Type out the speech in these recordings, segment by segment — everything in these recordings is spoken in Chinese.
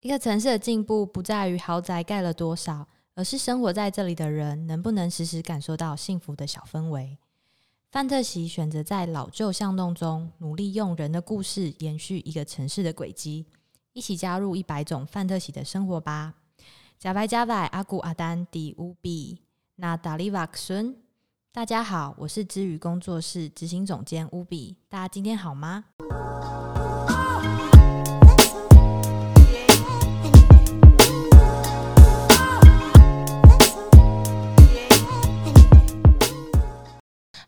一个城市的进步不在于豪宅盖了多少，而是生活在这里的人能不能时时感受到幸福的小氛围。范特喜选择在老旧巷弄中努力用人的故事延续一个城市的轨迹，一起加入一百种范特喜的生活吧。加白加白阿古阿丹迪乌比那达利瓦克孙，大家好，我是知语工作室执行总监乌比，大家今天好吗？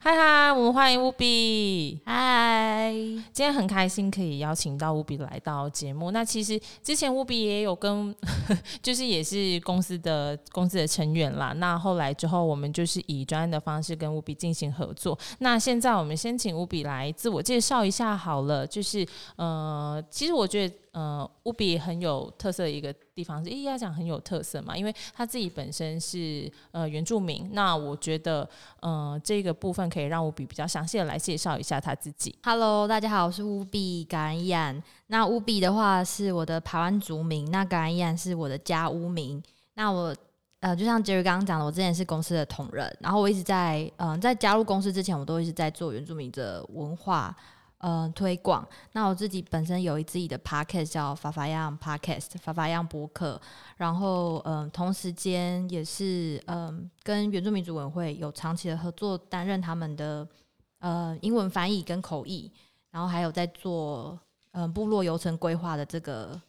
嗨嗨，我们欢迎乌比。嗨，今天很开心可以邀请到乌比来到节目。那其实之前乌比也有跟，就是也是公司的公司的成员啦。那后来之后，我们就是以专案的方式跟乌比进行合作。那现在我们先请乌比来自我介绍一下好了。就是呃，其实我觉得。呃，乌比很有特色的一个地方是，一要讲很有特色嘛，因为他自己本身是呃原住民。那我觉得，呃，这个部分可以让乌比比较详细的来介绍一下他自己。Hello，大家好，我是乌比感染。那乌比的话是我的台湾族名，那嘎然伊安是我的家屋名。那我呃，就像 Jerry 刚刚讲的，我之前是公司的同仁，然后我一直在嗯、在加入公司之前，我都一直在做原住民的文化。呃，推广。那我自己本身有一自己的 podcast 叫法法样 podcast，法法样博客。然后，嗯、同时间也是嗯、跟原住民族委会有长期的合作，担任他们的呃英文翻译跟口译。然后还有在做嗯、部落游程规划的这个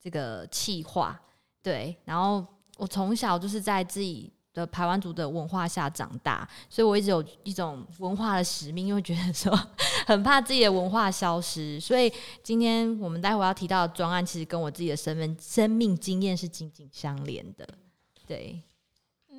这个企划。对，然后我从小就是在自己。的排湾族的文化下长大，所以我一直有一种文化的使命，因为觉得说很怕自己的文化消失，所以今天我们待会要提到的专案，其实跟我自己的身份、生命经验是紧紧相连的。对，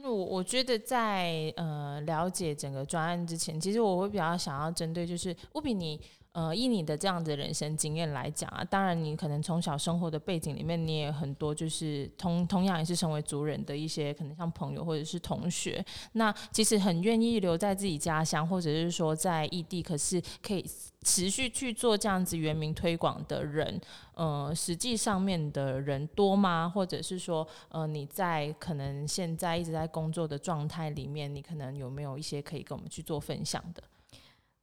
那我我觉得在呃了解整个专案之前，其实我会比较想要针对就是乌比你。呃，以你的这样的人生经验来讲啊，当然你可能从小生活的背景里面，你也很多就是同同样也是成为族人的一些可能像朋友或者是同学，那其实很愿意留在自己家乡，或者是说在异地，可是可以持续去做这样子原民推广的人，呃，实际上面的人多吗？或者是说，呃，你在可能现在一直在工作的状态里面，你可能有没有一些可以跟我们去做分享的？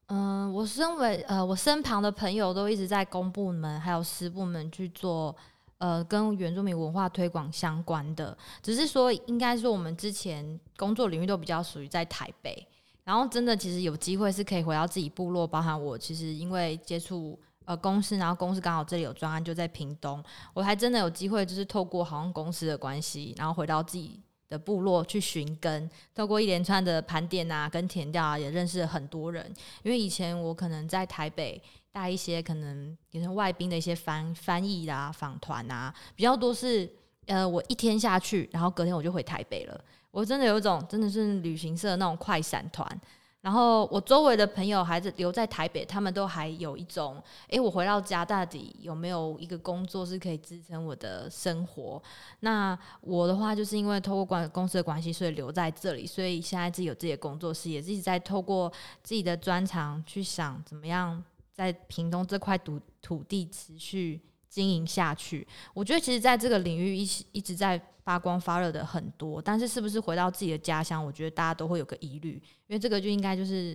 嗯、我身为呃，我身旁的朋友都一直在公部门还有私部门去做呃，跟原住民文化推广相关的。只是说，应该说我们之前工作领域都比较属于在台北，然后真的其实有机会是可以回到自己部落，包含我其实因为接触呃公司，然后公司刚好这里有专案就在屏东，我还真的有机会就是透过好像公司的关系，然后回到自己。的部落去寻根，透过一连串的盘点啊，跟填调啊，也认识了很多人。因为以前我可能在台北带一些可能也是外宾的一些翻翻译啊、访团啊，比较多是呃，我一天下去，然后隔天我就回台北了。我真的有一种真的是旅行社那种快闪团。然后我周围的朋友还是留在台北，他们都还有一种，诶，我回到家到底有没有一个工作是可以支撑我的生活？那我的话就是因为透过关公司的关系，所以留在这里，所以现在自己有自己的工作室，也是一直在透过自己的专长去想怎么样在屏东这块土土地持续经营下去。我觉得其实在这个领域一一直在。发光发热的很多，但是是不是回到自己的家乡？我觉得大家都会有个疑虑，因为这个就应该就是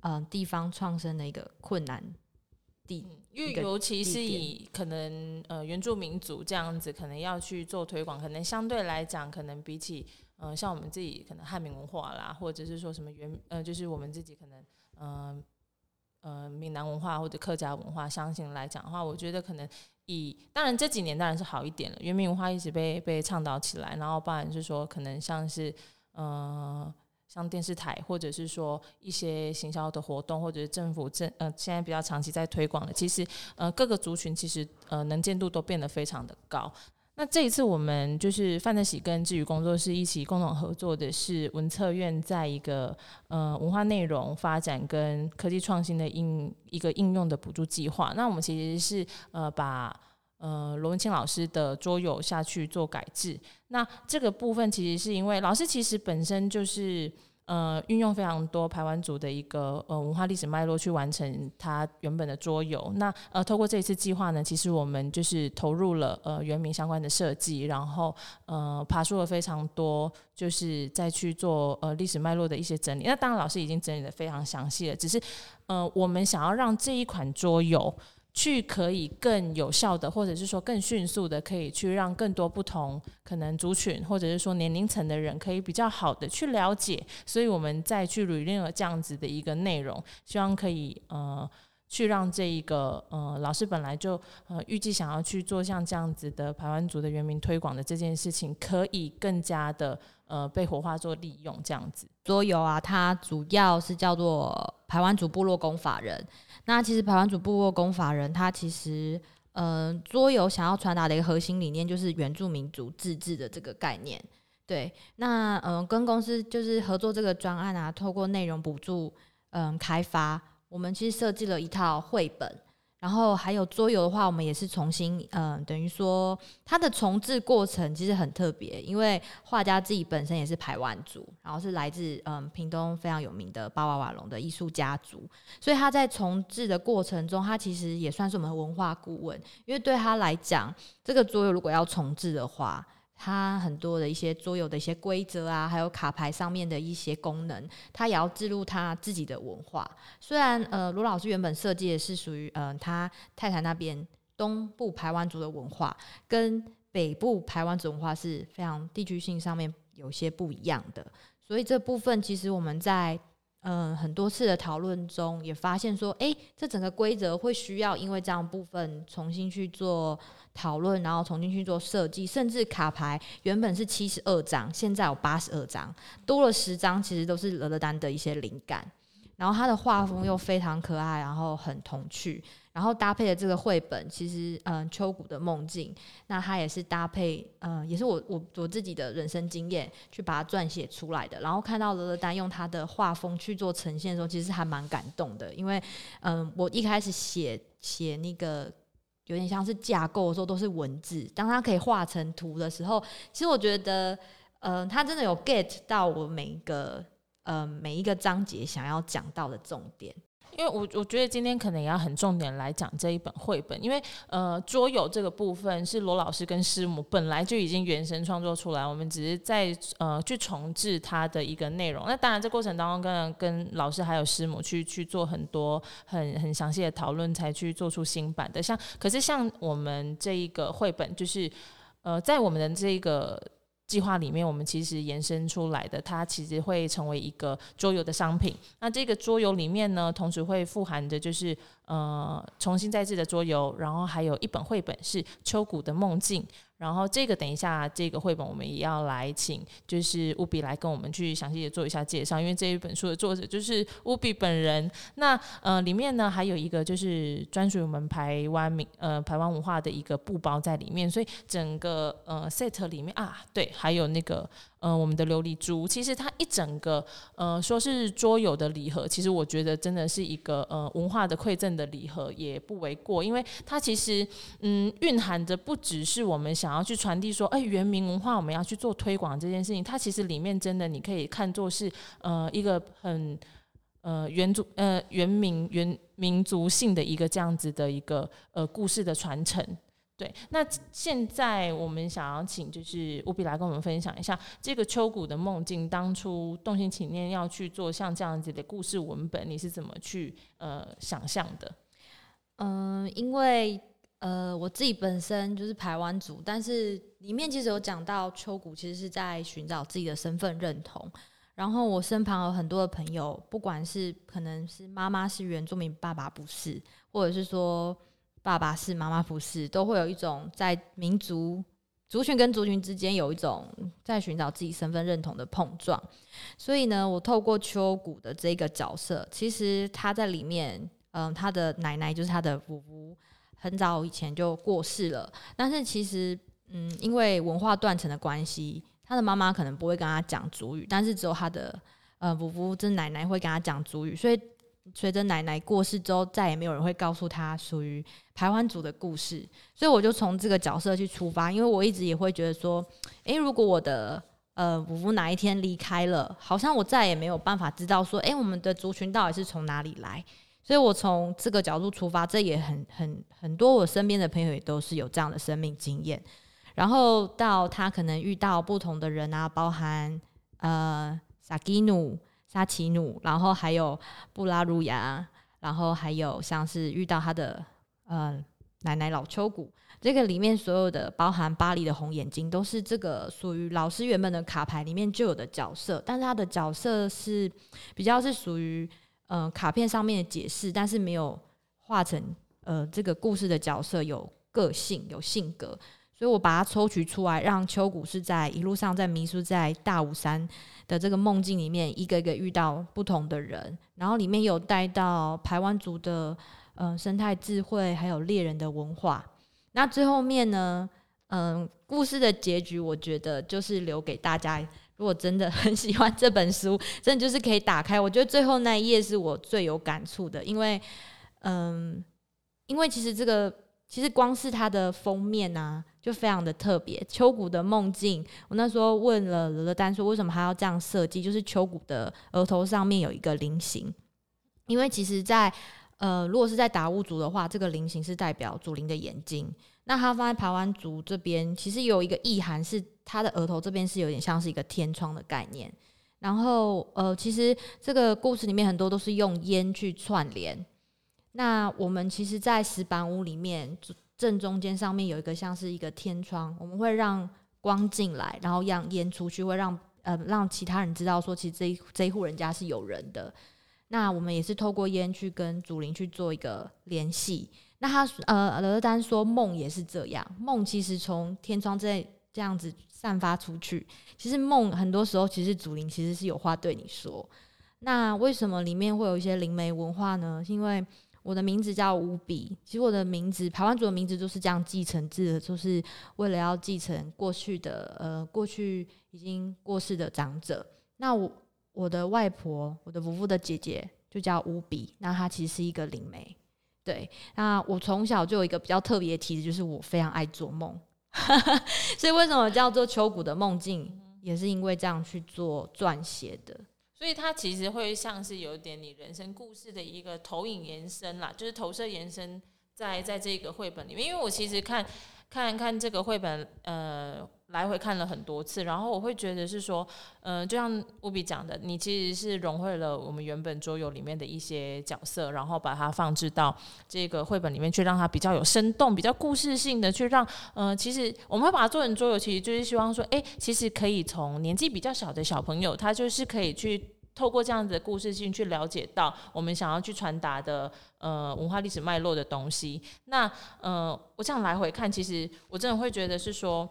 嗯、呃、地方创生的一个困难地，因为尤其是以可能呃原住民族这样子，可能要去做推广，可能相对来讲，可能比起嗯、呃、像我们自己可能汉民文化啦，或者是说什么原呃就是我们自己可能嗯呃闽南文化或者客家文化相信来讲的话，我觉得可能。以当然这几年当然是好一点了，原民文化一直被被倡导起来，然后不然就是说可能像是呃像电视台或者是说一些行销的活动，或者是政府政呃现在比较长期在推广的，其实呃各个族群其实呃能见度都变得非常的高。那这一次我们就是范特喜跟知语工作室一起共同合作的是文策院在一个呃文化内容发展跟科技创新的应一个应用的补助计划。那我们其实是呃把呃罗文清老师的桌游下去做改制。那这个部分其实是因为老师其实本身就是呃运用非常多排湾族的一个呃文化历史脉络去完成它原本的桌游。那呃透过这一次计划呢，其实我们就是投入了呃原民相关的设计，然后呃爬梳了非常多，就是再去做呃历史脉络的一些整理。那当然老师已经整理得非常详细了，只是呃我们想要让这一款桌游。去可以更有效的，或者是说更迅速的，可以去让更多不同可能族群，或者是说年龄层的人，可以比较好的去了解。所以我们再去 release 了这样子的一个内容，希望可以呃去让这一个呃老师本来就呃预计想要去做像这样子的排湾族的原民推广的这件事情，可以更加的呃被活化做利用这样子。桌游啊，它主要是叫做排湾族部落公法人。那其实排湾族部落公法人，他其实，嗯、呃，桌游想要传达的一个核心理念就是原住民族自治的这个概念。对，那嗯、跟公司就是合作这个专案啊，透过内容补助，嗯、呃，开发，我们其实设计了一套绘本。然后还有桌游的话，我们也是重新，嗯、等于说它的重制过程其实很特别，因为画家自己本身也是排湾族，然后是来自嗯、屏东非常有名的巴瓦瓦隆的艺术家族，所以他在重制的过程中，他其实也算是我们的文化顾问，因为对他来讲，这个桌游如果要重制的话。它很多的一些桌游的一些规则啊，还有卡牌上面的一些功能，它也要置入他自己的文化。虽然呃罗老师原本设计的是属于呃他太太那边东部排湾族的文化，跟北部排湾族文化是非常地区性上面有些不一样的，所以这部分其实我们在。嗯，很多次的讨论中也发现说，哎，这整个规则会需要因为这样部分重新去做讨论，然后重新去做设计，甚至卡牌原本是七十二张，现在有八十二张，多了十张，其实都是乐乐丹的一些灵感。然后他的画风又非常可爱，然后很童趣。然后搭配的这个绘本，其实嗯，秋谷的梦境，那它也是搭配嗯，也是我我我自己的人生经验去把它撰写出来的。然后看到勒勒丹用他的画风去做呈现的时候，其实还蛮感动的。因为嗯，我一开始写写那个有点像是架构的时候都是文字，当它可以画成图的时候，其实我觉得嗯，它真的有 get 到我每一个嗯每一个章节想要讲到的重点。因为我我觉得今天可能也要很重点来讲这一本绘本，因为呃桌游这个部分是罗老师跟师母本来就已经原神创作出来，我们只是在呃去重制它的一个内容。那当然这过程当中跟跟老师还有师母去去做很多很很详细的讨论，才去做出新版的。像可是像我们这一个绘本，就是呃在我们的这个。计划里面，我们其实延伸出来的，它其实会成为一个桌游的商品。那这个桌游里面呢，同时会富含着就是呃重新再制的桌游，然后还有一本绘本是秋谷的梦境。然后这个等一下，这个绘本我们也要来请，就是务比来跟我们去详细的做一下介绍，因为这一本书的作者就是务比本人。那呃里面呢还有一个就是专属于我们台湾民呃台湾文化的一个布包在里面，所以整个呃 set 里面啊对，还有那个。呃，我们的琉璃珠，其实它一整个，呃，说是桌游的礼盒，其实我觉得真的是一个呃文化的馈赠的礼盒，也不为过，因为它其实嗯蕴含着不只是我们想想要去传递说，哎，原民文化我们要去做推广这件事情，它其实里面真的你可以看作是呃一个很呃原族呃原民原民族性的一个这样子的一个呃故事的传承。对，那现在我们想要请就是务比来跟我们分享一下这个秋谷的梦境，当初动心起念要去做像这样子的故事文本，你是怎么去呃想象的？嗯、因为呃我自己本身就是台湾族，但是里面其实有讲到秋谷其实是在寻找自己的身份认同，然后我身旁有很多的朋友，不管是可能是妈妈是原住民，爸爸不是，或者是说。爸爸是，妈妈不是，都会有一种在民族族群跟族群之间有一种在寻找自己身份认同的碰撞。所以呢，我透过秋谷的这个角色，其实他在里面，嗯，他的奶奶就是他的姑姑，很早以前就过世了。但是其实，嗯，因为文化断层的关系，他的妈妈可能不会跟他讲族语，但是只有他的呃姑姑，就是奶奶会跟他讲族语，所以。随着奶奶过世之后，再也没有人会告诉他属于排湾族的故事，所以我就从这个角色去出发，因为我一直也会觉得说，诶，如果我的呃，我父哪一天离开了，好像我再也没有办法知道说，哎、我们的族群到底是从哪里来。所以我从这个角度出发，这也很很很多我身边的朋友也都是有这样的生命经验。然后到他可能遇到不同的人啊，包含呃萨基努、沙奇努，然后还有布拉鲁亚，然后还有像是遇到他的呃奶奶老秋谷。这个里面所有的包含巴黎的红眼睛，都是这个属于老师原本的卡牌里面就有的角色，但是他的角色是比较是属于呃卡片上面的解释，但是没有画成呃这个故事的角色有个性有性格，所以我把它抽取出来，让秋谷是在一路上在迷失在大武山的这个梦境里面，一个一个遇到不同的人，然后里面有带到排湾族的呃生态智慧，还有猎人的文化。那最后面呢？嗯，故事的结局，我觉得就是留给大家。如果真的很喜欢这本书，真的就是可以打开。我觉得最后那一页是我最有感触的，因为，嗯，因为其实这个其实光是它的封面啊，就非常的特别。秋谷的梦境，我那时候问了罗罗丹说，为什么还要这样设计？就是秋谷的额头上面有一个菱形，因为其实在。呃，如果是在达悟族的话，这个菱形是代表祖灵的眼睛。那它放在排湾族这边，其实有一个意涵，是它的额头这边是有点像是一个天窗的概念。然后，呃，其实这个故事里面很多都是用烟去串联。那我们其实，在石板屋里面正中间上面有一个像是一个天窗，我们会让光进来，然后让烟出去，会让呃让其他人知道说，其实这一这一户人家是有人的。那我们也是透过烟去跟祖灵去做一个联系。那他呃，罗丹说梦也是这样，梦其实从天窗这这样子散发出去，其实梦很多时候其实祖灵其实是有话对你说。那为什么里面会有一些灵媒文化呢？是因为我的名字叫乌比，其实我的名字排湾族的名字就是这样继承制的，就是为了要继承过去的呃过去已经过世的长者。那我。我的外婆，我的伯父的姐姐就叫乌比，那她其实是一个灵媒。对，那我从小就有一个比较特别的体质，就是我非常爱做梦，所以为什么叫做秋谷的梦境，也是因为这样去做撰写的。所以它其实会像是有点你人生故事的一个投影延伸啦，就是投射延伸在在这个绘本里面。因为我其实看看看这个绘本，呃。来回看了很多次，然后我会觉得是说，嗯、就像乌比讲的，你其实是融汇了我们原本桌游里面的一些角色，然后把它放置到这个绘本里面去，让它比较有生动、比较故事性的去让，嗯、其实我们会把它做成桌游，其实就是希望说，哎，其实可以从年纪比较小的小朋友，他就是可以去透过这样子的故事性去了解到我们想要去传达的，呃，文化历史脉络的东西。那，呃，我这样来回看，其实我真的会觉得是说。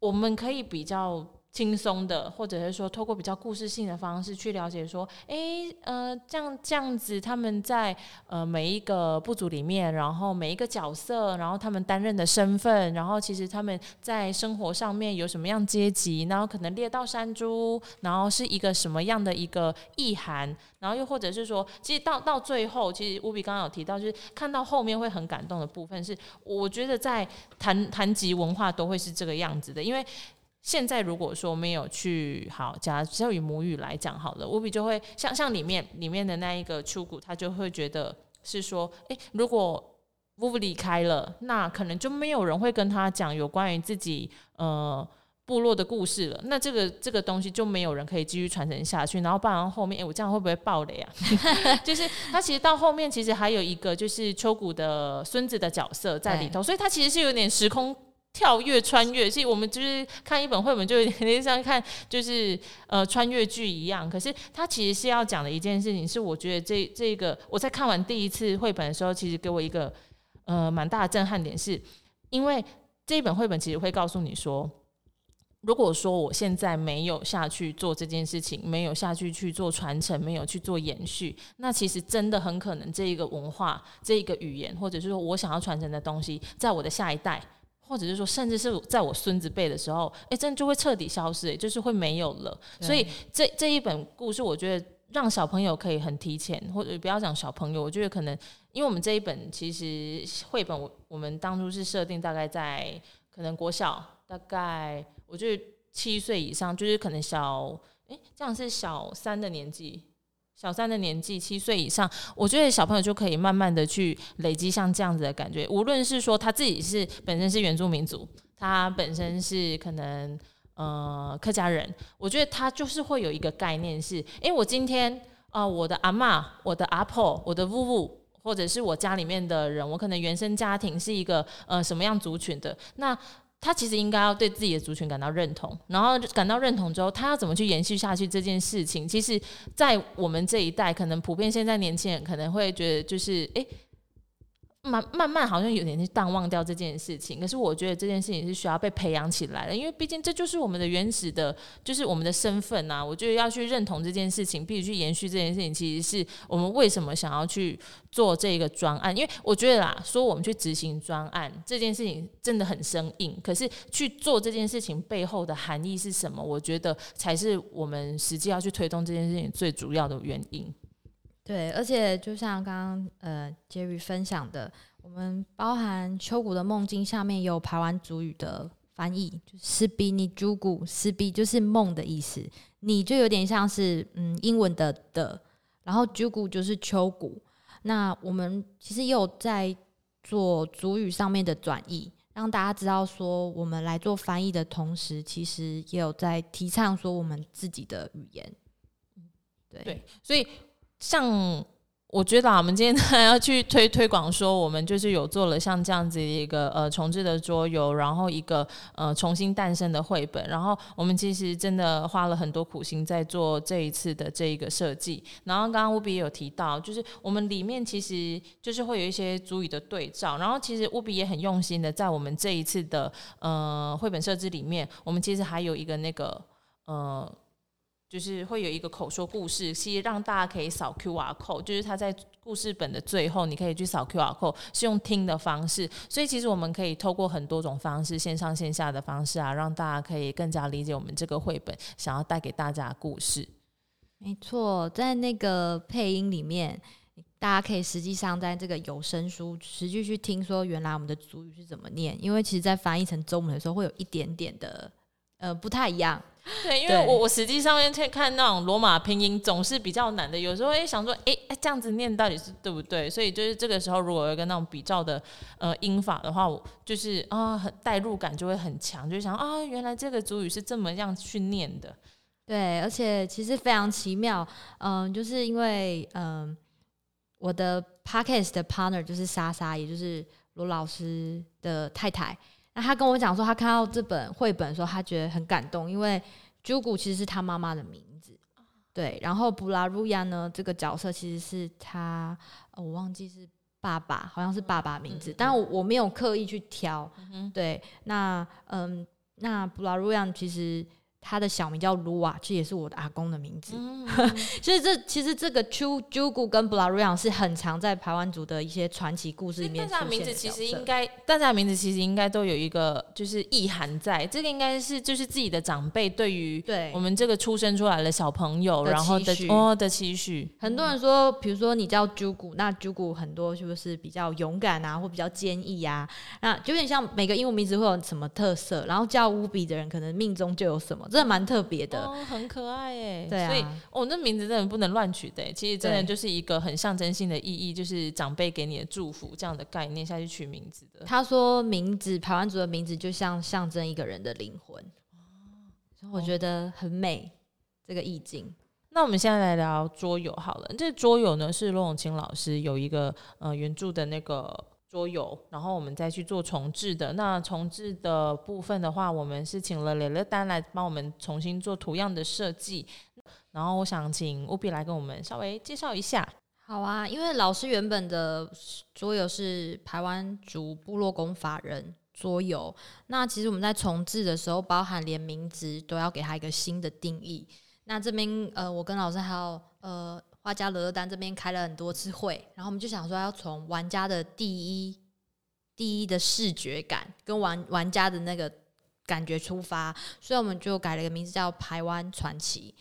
我们可以比较轻松的，或者是说，透过比较故事性的方式去了解，说，哎，呃，这样这样子，他们在呃每一个部族里面，然后每一个角色，然后他们担任的身份，然后其实他们在生活上面有什么样阶级，然后可能猎到山猪，然后是一个什么样的一个意涵，然后又或者是说，其实到到最后，其实乌比刚刚有提到，就是看到后面会很感动的部分，是我觉得在谈谈及文化都会是这个样子的，因为。现在如果说没有去好，假如只要以母语来讲好了，乌比就会像像里面里面的那一个秋谷，他就会觉得是说，诶，如果乌比离开了，那可能就没有人会跟他讲有关于自己呃部落的故事了。那这个这个东西就没有人可以继续传承下去。然后，不然后面，诶，我这样会不会爆雷啊？就是他其实到后面其实还有一个就是秋谷的孙子的角色在里头，所以他其实是有点时空。跳跃穿越，所以我们就是看一本绘本，就有点像看就是呃穿越剧一样。可是它其实是要讲的一件事情，是我觉得这这个我在看完第一次绘本的时候，其实给我一个呃蛮大的震撼点是，是因为这一本绘本其实会告诉你说，如果说我现在没有下去做这件事情，没有下去去做传承，没有去做延续，那其实真的很可能这一个文化、这一个语言，或者是说我想要传承的东西，在我的下一代。或者是说，甚至是在我孙子辈的时候，哎，真的就会彻底消失，哎，就是会没有了。所以这这一本故事，我觉得让小朋友可以很提前，或者不要讲小朋友，我觉得可能，因为我们这一本其实绘本，我我们当初是设定大概在可能国小，大概我觉得。七岁以上，就是可能小哎、欸，这样是小三的年纪，小三的年纪，七岁以上，我觉得小朋友就可以慢慢的去累积像这样子的感觉。无论是说他自己是本身是原住民族，他本身是可能呃客家人，我觉得他就是会有一个概念是，哎、欸，我今天啊、我的阿嬷、我的阿婆、我的姑姑，或者是我家里面的人，我可能原生家庭是一个呃什么样族群的那。他其实应该要对自己的族群感到认同，然后感到认同之后，他要怎么去延续下去这件事情？其实，在我们这一代，可能普遍现在年轻人可能会觉得，就是诶。慢慢慢，好像有点淡忘掉这件事情。可是我觉得这件事情是需要被培养起来的，因为毕竟这就是我们的原始的，就是我们的身份呐。我觉得要去认同这件事情，必须去延续这件事情，其实是我们为什么想要去做这个专案。因为我觉得啦，说我们去执行专案这件事情真的很生硬，可是去做这件事情背后的含义是什么？我觉得才是我们实际要去推动这件事情最主要的原因。对，而且就像刚刚呃，Jerry 分享的，我们包含秋谷的梦境下面有排湾主语的翻译，就是比你朱古，是比就是梦的意思，你就有点像是嗯英文的的，然后朱古就是秋谷。那我们其实也有在做主语上面的转译，让大家知道说，我们来做翻译的同时，其实也有在提倡说我们自己的语言。对，所以。像我觉得啊，我们今天 还要去推推广，说我们就是有做了像这样子一个呃重制的桌游，然后一个呃重新诞生的绘本，然后我们其实真的花了很多苦心在做这一次的这一个设计。然后刚刚乌比也有提到，就是我们里面其实就是会有一些族语的对照，然后其实乌比也很用心的在我们这一次的呃绘本设置里面，我们其实还有一个那个呃。就是会有一个口说故事，其实让大家可以扫 QR code，就是它在故事本的最后，你可以去扫 QR code，是用听的方式。所以其实我们可以透过很多种方式，线上线下的方式啊，让大家可以更加理解我们这个绘本想要带给大家的故事。没错，在那个配音里面，大家可以实际上在这个有声书实际去听说，原来我们的主语是怎么念，因为其实在翻译成中文的时候，会有一点点的呃不太一样。对，因为我我实际上面去看那种罗马拼音总是比较难的，有时候会想说，哎哎，这样子念到底是对不对？所以就是这个时候，如果有一个那种比较的呃音法的话，我就是啊，很代入感就会很强，就想啊，原来这个主语是这么样去念的。对，而且其实非常奇妙，嗯、呃，就是因为嗯、呃，我的 podcast 的 partner 就是莎莎，也就是罗老师的太太。那他跟我讲说，他看到这本绘本的时候，他觉得很感动，因为 Jugu 其实是他妈妈的名字，对。然后布拉鲁亚呢，这个角色其实是他，我忘记是爸爸，好像是爸爸名字，嗯、但我我没有刻意去挑。嗯、对，那嗯，那布拉鲁亚其实。他的小名叫卢瓦，这也是我的阿公的名字。嗯、所以这其实这个 Jugu 跟布拉鲁扬是很常在排湾族的一些传奇故事里面。大家名字其实应该，大家名字其实应该都有一个就是意涵在。这个应该是就是自己的长辈对于对我们这个出生出来的小朋友，然后的哦的期许。很多人说，比如说你叫 Jugu，那 Jugu 很多是不是比较勇敢啊，或比较坚毅啊？那就有点像每个英文名字会有什么特色，然后叫乌比的人可能命中就有什么。真的蛮特别的，哦，很可爱哎，对啊，所以哦，那名字真的不能乱取的，其实真的就是一个很象征性的意义，就是长辈给你的祝福这样的概念下去取名字的。他说名字排湾族的名字就像象征一个人的灵魂，哦，所以我觉得很美，哦，这个意境。那我们现在来聊桌游好了，这桌游呢是罗永清老师有一个呃原著的那个。桌游，然后我们再去做重制的。那重制的部分的话，我们是请了雷乐丹来帮我们重新做图样的设计。然后我想请务必来跟我们稍微介绍一下。好啊，因为老师原本的桌游是台湾族部落工法人桌游，那其实我们在重制的时候，包含连名字都要给他一个新的定义。那这边呃，我跟老师还有呃。画家罗乐丹这边开了很多次会，然后我们就想说要从玩家的第一第一的视觉感跟玩玩家的那个感觉出发，所以我们就改了一个名字叫《排湾传奇》。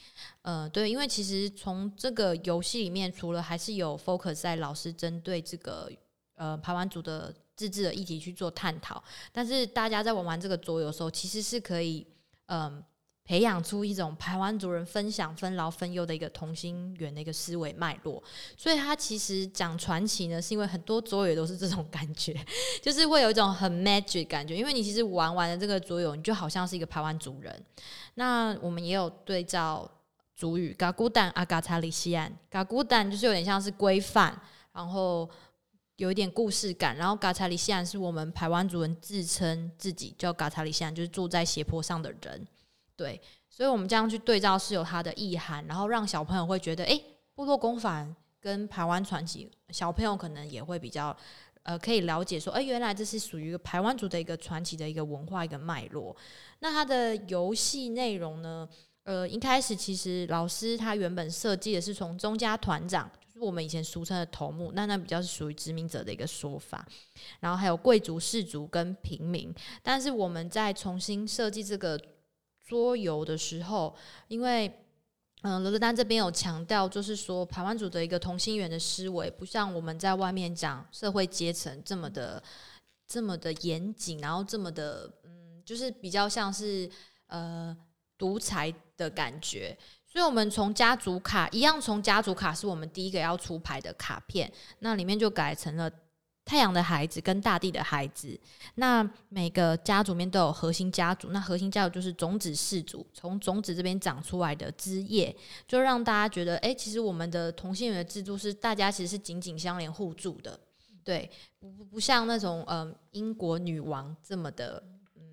呃，对，因为其实从这个游戏里面，除了还是有 focus 在老师针对这个呃排湾组的自制的议题去做探讨，但是大家在玩完这个桌游的时候，其实是可以嗯。培养出一种排湾族人分享、分劳、分忧的一个同心圆的一个思维脉络。所以他其实讲传奇呢，是因为很多桌游都是这种感觉，就是会有一种很 magic 感觉。因为你其实玩完了这个桌游，你就好像是一个排湾族人。那我们也有对照族语，嘎古蛋阿嘎查里西安，嘎古蛋就是有点像是规范，然后有一点故事感。然后嘎查里西安是我们排湾族人自称自己叫嘎查里西安，就是住在斜坡上的人。对，所以我们这样去对照是有它的意涵，然后让小朋友会觉得，哎，部落公返跟台湾传奇，小朋友可能也会比较，呃，可以了解说，哎，原来这是属于一个排湾族的一个传奇的一个文化一个脉络。那它的游戏内容呢，呃，一开始其实老师他原本设计的是从宗家团长，就是我们以前俗称的头目，那那比较是属于殖民者的一个说法，然后还有贵族、士族跟平民，但是我们在重新设计这个。桌游的时候，因为嗯，罗德丹这边有强调，就是说排湾组的一个同心圆的思维，不像我们在外面讲社会阶层这么的这么的严谨，然后这么的嗯，就是比较像是呃独裁的感觉。所以，我们从家族卡一样，从家族卡是我们第一个要出牌的卡片，那里面就改成了。太阳的孩子跟大地的孩子，那每个家族面都有核心家族，那核心家族就是种子氏族，从种子这边长出来的枝叶，就让大家觉得，哎、其实我们的同性缘的制度是大家其实是紧紧相连互助的，对，不不像那种嗯、呃、英国女王这么的。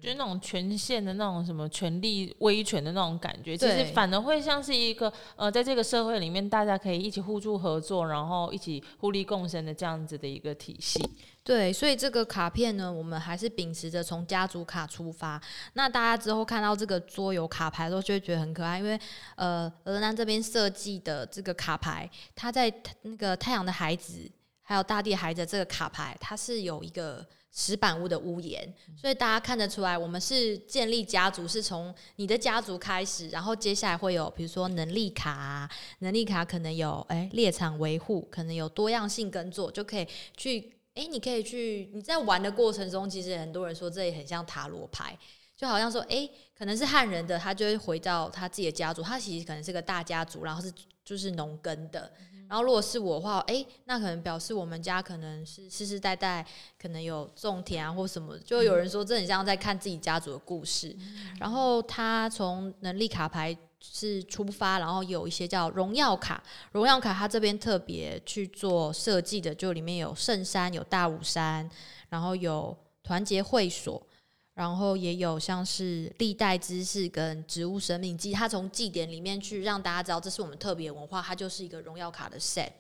就是那种权限的那种什么权力威权的那种感觉，其实反而会像是一个呃，在这个社会里面，大家可以一起互助合作，然后一起互利共生的这样子的一个体系。对，所以这个卡片呢，我们还是秉持着从家族卡出发。那大家之后看到这个桌游卡牌的时候，就会觉得很可爱，因为呃，鹅南这边设计的这个卡牌，它在那个太阳的孩子还有大地孩子这个卡牌，它是有一个。石板屋的屋檐，所以大家看得出来，我们是建立家族，是从你的家族开始，然后接下来会有，比如说能力卡，能力卡可能有，哎，猎场维护，可能有多样性耕作，就可以去，哎，你可以去，你在玩的过程中，其实很多人说这也很像塔罗牌，就好像说，哎，可能是汉人的，他就会回到他自己的家族，他其实可能是个大家族，然后是就是农耕的。然后，如果是我的话，哎，那可能表示我们家可能是世世代代可能有种田啊，或什么，就有人说这很像在看自己家族的故事。然后他从能力卡牌是出发，然后有一些叫荣耀卡，荣耀卡他这边特别去做设计的，就里面有圣山、有大武山，然后有团结会所。然后也有像是历代知识跟植物生命记，它从祭典里面去让大家知道这是我们特别文化，它就是一个荣耀卡的 set。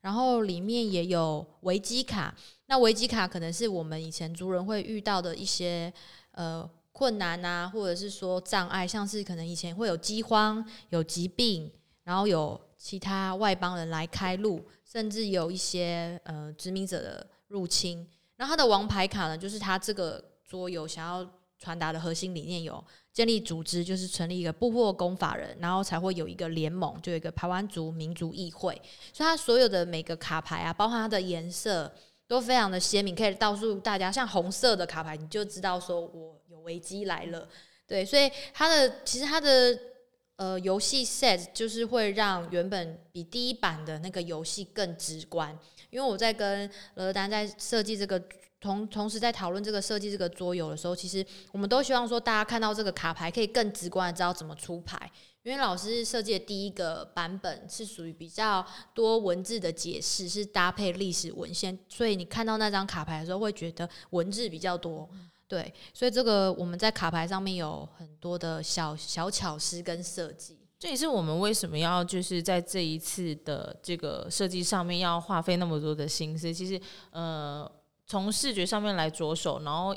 然后里面也有危机卡，那危机卡可能是我们以前族人会遇到的一些呃困难啊，或者是说障碍，像是可能以前会有饥荒、有疾病，然后有其他外邦人来开路，甚至有一些呃殖民者的入侵。然后它的王牌卡呢，就是它这个。桌游想要传达的核心理念有建立组织，就是成立一个部落公法人，然后才会有一个联盟，就有一个台湾族民族议会。所以它所有的每个卡牌啊，包括它的颜色都非常的鲜明，可以告诉大家，像红色的卡牌，你就知道说我有危机来了。对，所以它的其实它的呃游戏 set 就是会让原本比第一版的那个游戏更直观，因为我在跟罗丹在设计这个。同同时在讨论这个设计这个桌游的时候，其实我们都希望说，大家看到这个卡牌可以更直观的知道怎么出牌。因为老师设计的第一个版本是属于比较多文字的解释，是搭配历史文献，所以你看到那张卡牌的时候会觉得文字比较多。对，所以这个我们在卡牌上面有很多的小小巧思跟设计。这也是我们为什么要就是在这一次的这个设计上面要花费那么多的心思。其实，呃。从视觉上面来着手，然后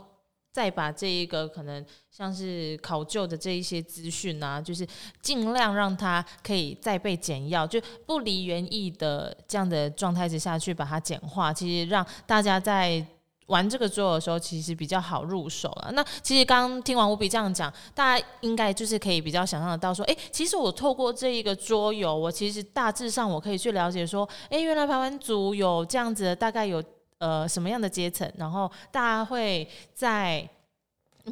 再把这一个可能像是考究的这一些资讯啊，就是尽量让它可以再被简要，就不离原意的这样的状态之下去把它简化。其实让大家在玩这个桌游的时候，其实比较好入手了。那其实刚听完乌比这样讲，大家应该就是可以比较想象得到说，诶，其实我透过这一个桌游，我其实大致上我可以去了解说，诶，原来排湾族有这样子，大概有。呃，什么样的阶层？然后大家会在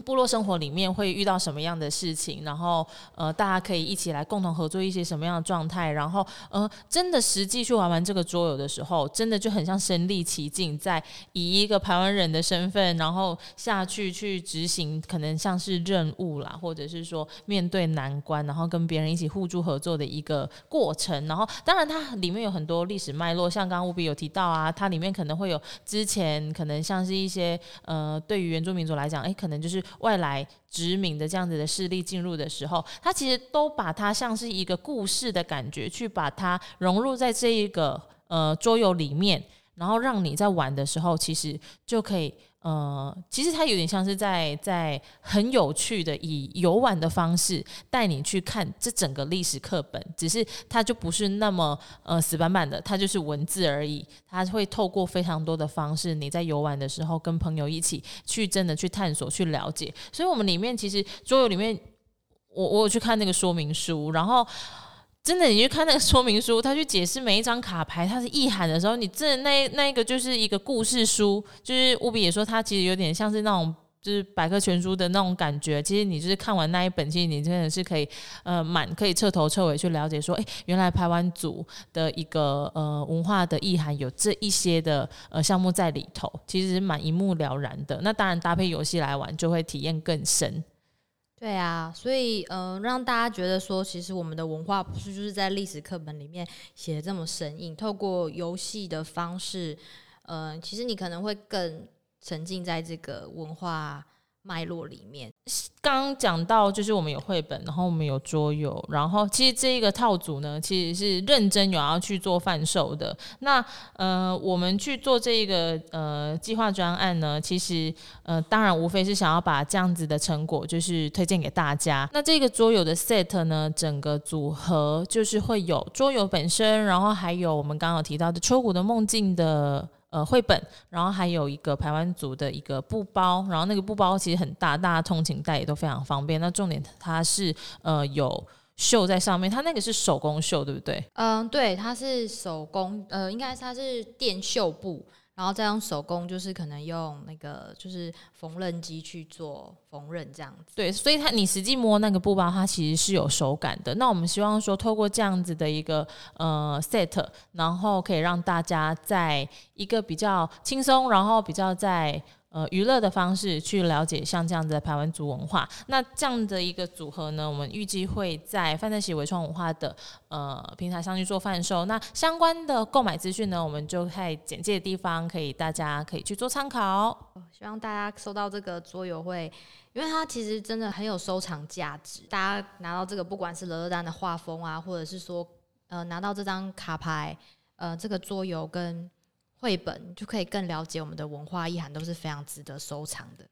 部落生活里面会遇到什么样的事情，然后呃，大家可以一起来共同合作一些什么样的状态，然后呃，真的实际去玩玩这个桌游的时候，真的就很像身历其境，在以一个台湾人的身份，然后下去去执行，可能像是任务啦，或者是说面对难关，然后跟别人一起互助合作的一个过程。然后，当然它里面有很多历史脉络，像刚刚务比有提到啊，它里面可能会有之前可能像是一些呃，对于原住民族来讲，哎，可能就是。外来殖民的这样子的势力进入的时候，他其实都把它像是一个故事的感觉，去把它融入在这一个呃桌游里面，然后让你在玩的时候，其实就可以。呃，其实它有点像是在在很有趣的以游玩的方式带你去看这整个历史课本，只是它就不是那么呃死板板的，它就是文字而已。它会透过非常多的方式，你在游玩的时候跟朋友一起去真的去探索、去了解。所以，我们里面其实桌游里面，我我有去看那个说明书，然后。真的，你去看那个说明书，他去解释每一张卡牌它是意涵的时候，你真的那那一个就是一个故事书，就是务比也说，它其实有点像是那种就是百科全书的那种感觉。其实你就是看完那一本，其实你真的是可以呃满可以彻头彻尾去了解说，哎，原来排湾族的一个呃文化的意涵有这一些的呃项目在里头，其实蛮一目了然的。那当然搭配游戏来玩，就会体验更深。对啊，所以嗯，让大家觉得说，其实我们的文化不是就是在历史课本里面写的这么生硬，透过游戏的方式，呃，其实你可能会更沉浸在这个文化。脉络里面，刚讲到就是我们有绘本，然后我们有桌游，然后其实这一个套组呢，其实是认真有要去做贩售的。那呃，我们去做这一个呃计划专案呢，其实呃，当然无非是想要把这样子的成果就是推荐给大家。那这个桌游的 set 呢，整个组合就是会有桌游本身，然后还有我们刚刚有提到的秋谷的梦境的。呃，绘本，然后还有一个排湾族的一个布包，然后那个布包其实很大，大家通勤带也都非常方便。那重点它是呃有绣在上面，它那个是手工绣，对不对？嗯，对，它是手工，呃，应该它是电绣布。然后再用手工，就是可能用那个就是缝纫机去做缝纫这样子。对，所以它你实际摸那个布包，它其实是有手感的。那我们希望说，透过这样子的一个呃 set，然后可以让大家在一个比较轻松，然后比较在。呃，娱乐的方式去了解像这样的排湾族文化，那这样的一个组合呢，我们预计会在范特喜微创文化的呃平台上去做贩售。那相关的购买资讯呢，我们就在简介的地方可以大家可以去做参考。希望大家收到这个桌游会，因为它其实真的很有收藏价值。大家拿到这个，不管是乐乐丹的画风啊，或者是说呃拿到这张卡牌，呃这个桌游跟。绘本就可以更了解我们的文化意涵，都是非常值得收藏的。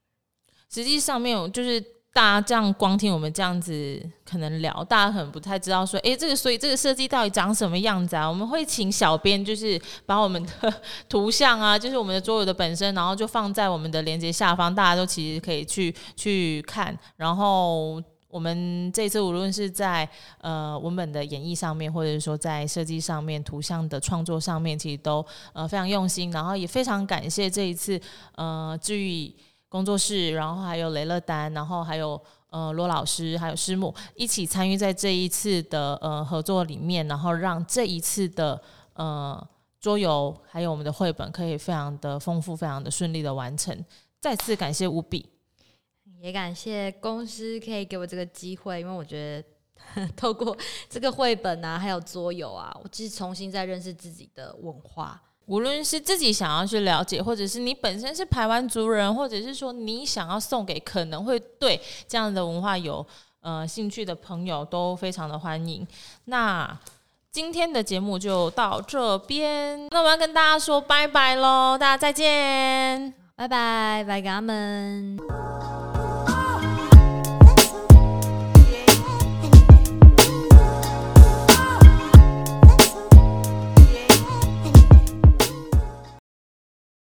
实际上面就是大家这样光听我们这样子可能聊，大家可能不太知道说，诶，这个所以这个设计到底长什么样子啊？我们会请小编就是把我们的 图像啊，就是我们的桌游的本身，然后就放在我们的链接下方，大家都其实可以去去看，然后。我们这次无论是在呃文本的演绎上面，或者是说在设计上面、图像的创作上面，其实都呃非常用心。然后也非常感谢这一次呃治愈工作室，然后还有雷乐丹，然后还有呃罗老师，还有师母一起参与在这一次的呃合作里面，然后让这一次的呃桌游还有我们的绘本可以非常的丰富、非常的顺利的完成。再次感谢务比。也感谢公司可以给我这个机会，因为我觉得 透过这个绘本啊，还有桌游啊，我其实重新再认识自己的文化。无论是自己想要去了解，或者是你本身是台湾族人，或者是说你想要送给可能会对这样的文化有呃兴趣的朋友，都非常的欢迎。那今天的节目就到这边，那我要跟大家说拜拜喽，大家再见，拜拜，拜给他们。